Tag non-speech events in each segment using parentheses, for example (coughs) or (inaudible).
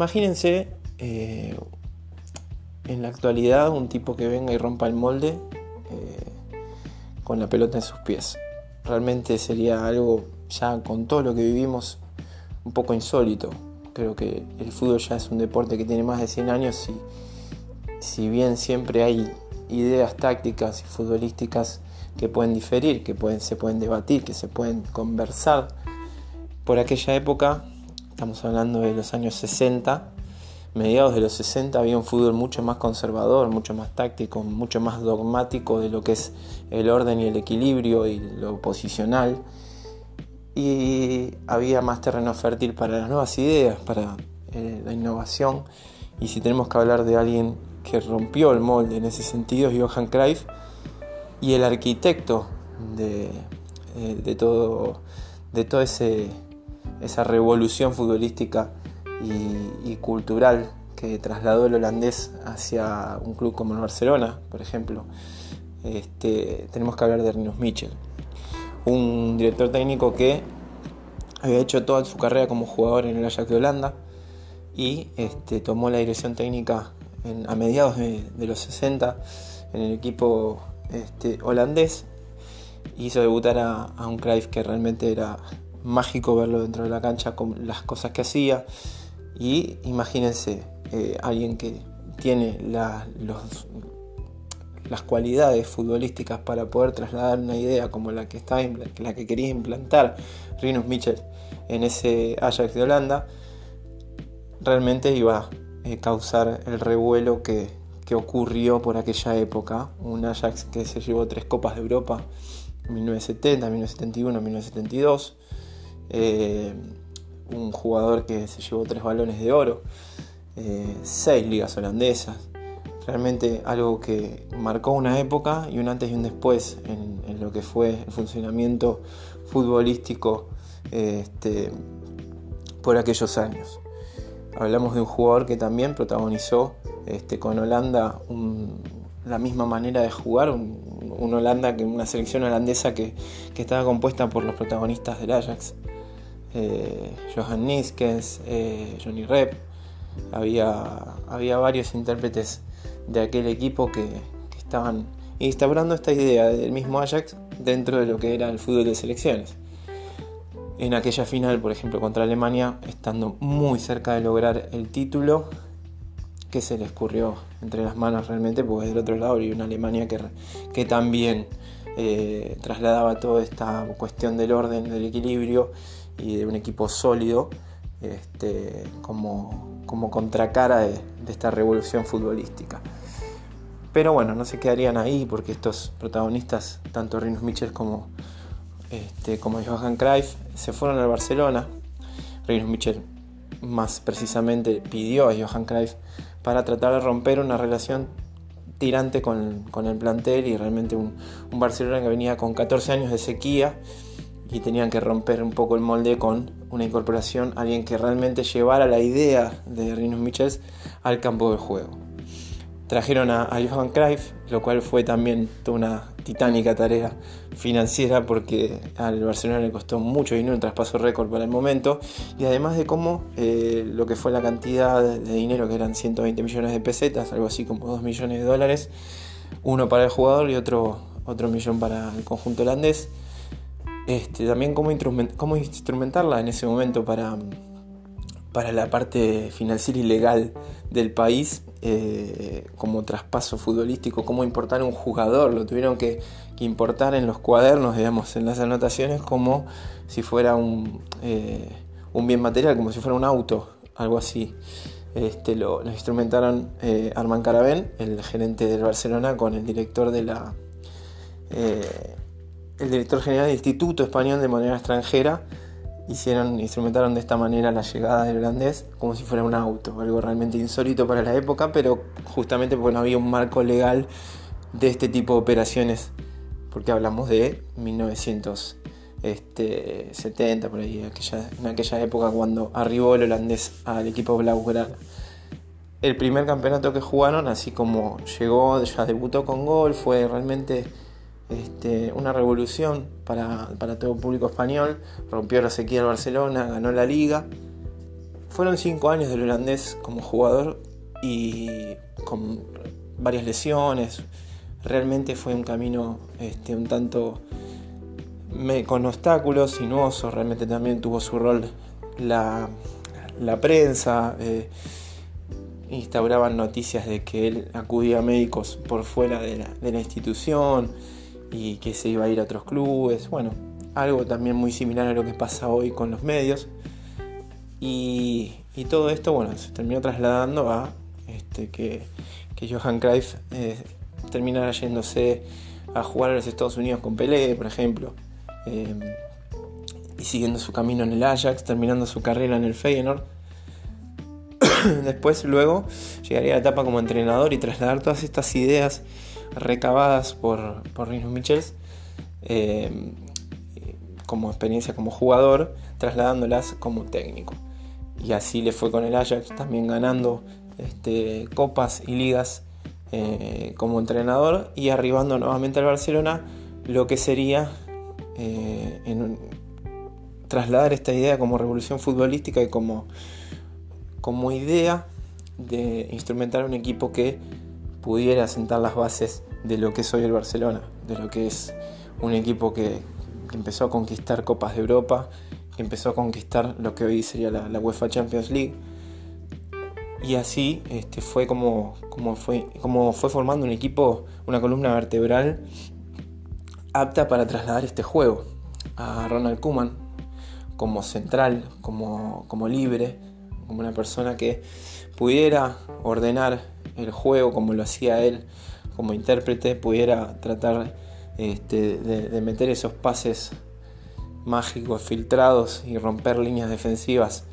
imagínense eh, en la actualidad un tipo que venga y rompa el molde eh, con la pelota en sus pies. Realmente sería algo ya con todo lo que vivimos un poco insólito. Creo que el fútbol ya es un deporte que tiene más de 100 años y si bien siempre hay ideas tácticas y futbolísticas que pueden diferir, que pueden, se pueden debatir, que se pueden conversar, por aquella época, estamos hablando de los años 60, mediados de los 60 había un fútbol mucho más conservador, mucho más táctico, mucho más dogmático de lo que es el orden y el equilibrio y lo posicional. Y había más terreno fértil para las nuevas ideas, para eh, la innovación. Y si tenemos que hablar de alguien que rompió el molde en ese sentido, es Johan Cruyff y el arquitecto de, eh, todo, toda esa revolución futbolística y, cultural que trasladó el holandés hacia un club como el Barcelona, por ejemplo, este, tenemos que hablar de Rinus Michel, un director técnico que había hecho toda su carrera como jugador en el Ajax de Holanda y este, tomó la dirección técnica a mediados de, los 60 en el equipo este, holandés. Hizo debutar a, a un Cruyff que realmente era mágico verlo dentro de la cancha con las cosas que hacía, y imagínense, eh, alguien que tiene las cualidades futbolísticas para poder trasladar una idea como la que, la que quería implantar Rinus Michel en ese Ajax de Holanda, realmente iba a eh, causar el revuelo que, ocurrió por aquella época. Un Ajax que se llevó tres Copas de Europa, 1970, 1971, 1972 un jugador que se llevó tres balones de oro, eh, seis ligas holandesas. Realmente algo que marcó una época y un antes y un después en, lo que fue el funcionamiento futbolístico este, por aquellos años. Hablamos de un jugador que también protagonizó este, con Holanda la misma manera de jugar, un, Holanda que una selección holandesa que, estaba compuesta por los protagonistas del Ajax, eh, Johan Niskens, eh, Johnny Rep, había, había varios intérpretes de aquel equipo que, estaban instaurando esta idea del mismo Ajax dentro de lo que era el fútbol de selecciones. En aquella final, por ejemplo, contra Alemania, estando muy cerca de lograr el título, que se le escurrió entre las manos realmente, porque del otro lado había una Alemania que, que también eh, trasladaba toda esta cuestión del orden, del equilibrio y de un equipo sólido este, como, como contracara de, esta revolución futbolística. Pero bueno, no se quedarían ahí porque estos protagonistas, tanto Rinus Michel como, este, como Johan Cruyff, se fueron al Barcelona. Rinus Michel más precisamente pidió a Johan Cruyff para tratar de romper una relación tirante con, el plantel y realmente un, un Barcelona que venía con 14 años de sequía y tenían que romper un poco el molde con una incorporación, alguien que realmente llevara la idea de Rinus Michels al campo de juego. Trajeron a, Johan Cruyff, lo cual fue también una titánica tarea financiera porque al Barcelona le costó mucho dinero, un traspaso récord para el momento, y además de cómo eh, lo que fue la cantidad de dinero, que eran 120 millones de pesetas, algo así como 2 millones de dólares, uno para el jugador y otro, otro millón para el conjunto holandés, este, también cómo, instrumentarla en ese momento para, para la parte financiera y legal del país, eh, como traspaso futbolístico, cómo importar un jugador, lo tuvieron que, importar en los cuadernos, digamos, en las anotaciones, como si fuera un, eh, un bien material, como si fuera un auto, algo así. Este, lo, instrumentaron eh, Carabén, el gerente del Barcelona, con el director de la el director general del Instituto Español de Moneda Extranjera hicieron, instrumentaron de esta manera la llegada del holandés como si fuera un auto, algo realmente insólito para la época, pero justamente porque no había un marco legal de este tipo de operaciones, porque hablamos de 1970, por ahí, en aquella época cuando arribó el holandés al equipo Blaugrana. El primer campeonato que jugaron, así como llegó, ya debutó con gol, fue realmente este, una revolución para, todo el público español, rompió la sequía del Barcelona, ganó la liga. fueron cinco años del holandés como jugador y con varias lesiones. Realmente fue un camino este, un tanto con obstáculos sinuosos. Realmente también tuvo su rol la, prensa. Eh, instauraban noticias de que él acudía a médicos por fuera de la, institución y que se iba a ir a otros clubes. Bueno, algo también muy similar a lo que pasa hoy con los medios. Y, todo esto, bueno, se terminó trasladando a este, que, Johan Cruyff eh, terminara yéndose a jugar a los Estados Unidos con Pelé, por ejemplo. Eh, y siguiendo su camino en el Ajax, terminando su carrera en el Feyenoord (coughs) Después, luego, llegaría a la etapa como entrenador y trasladar todas estas ideas recabadas por, por Michels eh, como experiencia como jugador, trasladándolas como técnico. Y así le fue con el Ajax, también ganando este, copas y ligas eh, como entrenador y arribando nuevamente al Barcelona, lo que sería eh, trasladar esta idea como revolución futbolística y como como idea de instrumentar un equipo que pudiera sentar las bases de lo que es hoy el Barcelona, de lo que es un equipo que, empezó a conquistar Copas de Europa, que empezó a conquistar lo que hoy sería la, UEFA Champions League. Y así este, fue como, fue formando un equipo, una columna vertebral apta para trasladar este juego a Ronald Koeman como central, como libre, como una persona que pudiera ordenar el juego como lo hacía él como intérprete, pudiera tratar este, de, meter esos pases mágicos, filtrados y romper líneas defensivas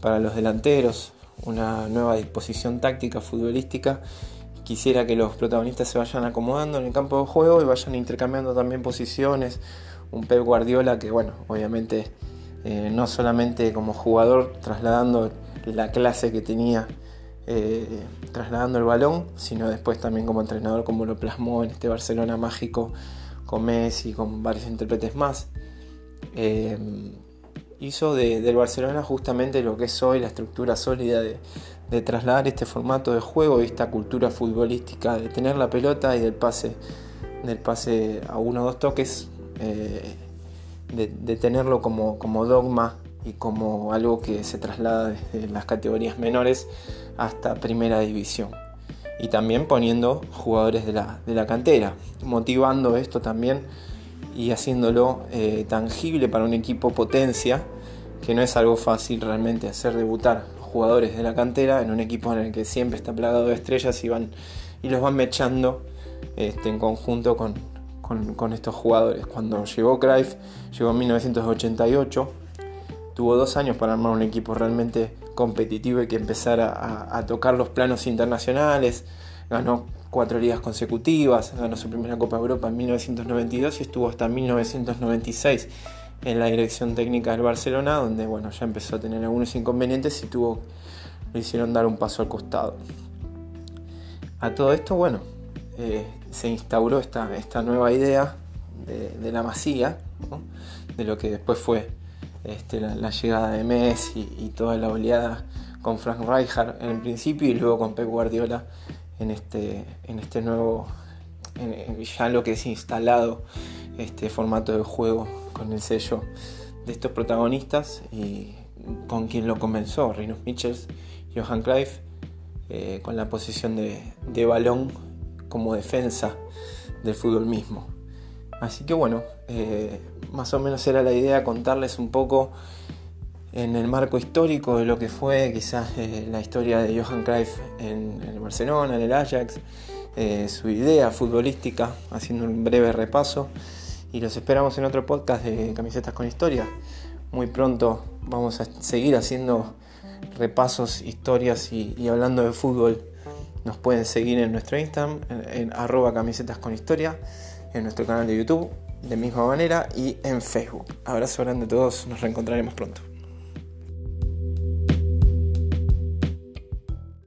para los delanteros, una nueva disposición táctica futbolística. Quisiera que los protagonistas se vayan acomodando en el campo de juego y vayan intercambiando también posiciones. Un Pep Guardiola que, bueno, obviamente eh, no solamente como jugador trasladando la clase que tenía eh, trasladando el balón, sino después también como entrenador, como lo plasmó en este Barcelona mágico con Messi, con varios intérpretes más. Eh, hizo del Barcelona justamente lo que es hoy la estructura sólida de, trasladar este formato de juego y esta cultura futbolística de tener la pelota y del pase, del pase a uno o dos toques, eh, de, tenerlo como, como dogma y como algo que se traslada desde las categorías menores hasta primera división. Y también poniendo jugadores de la, cantera, motivando esto también y haciéndolo eh, tangible para un equipo potencia, que no es algo fácil realmente hacer debutar jugadores de la cantera en un equipo en el que siempre está plagado de estrellas y, van, y los van mechando este, en conjunto con, con, estos jugadores. Cuando llegó Cruyff, llegó en 1988 tuvo dos años para armar un equipo realmente competitivo y que empezara a, tocar los planos internacionales. Ganó cuatro ligas consecutivas, ganó su primera Copa Europa en 1992 y estuvo hasta 1996 en la dirección técnica del Barcelona, donde bueno, ya empezó a tener algunos inconvenientes y tuvo, le hicieron dar un paso al costado. A todo esto, bueno, eh, se instauró esta, esta nueva idea de, la masía, de lo que después fue este, la, llegada de Messi y, toda la oleada con Frank Rijkaard en el principio y luego con Pep Guardiola en este, en este nuevo, ya lo que es instalado este formato de juego con el sello de estos protagonistas y con quien lo comenzó, Rinus Michels, Johan Cruyff, eh, con la posición de balón como defensa del fútbol mismo. Así que bueno, eh, más o menos era la idea contarles un poco en el marco histórico de lo que fue quizás eh, la historia de Johan Cruyff en, el Barcelona, en el Ajax, eh, su idea futbolística, haciendo un breve repaso. Y los esperamos en otro podcast de Camisetas con Historia. Muy pronto vamos a seguir haciendo repasos, historias y, hablando de fútbol. Nos pueden seguir en nuestro Instagram, en, en arroba camisetas con historia en nuestro canal de YouTube de misma manera y en Facebook. Abrazo grande a todos, nos reencontraremos pronto.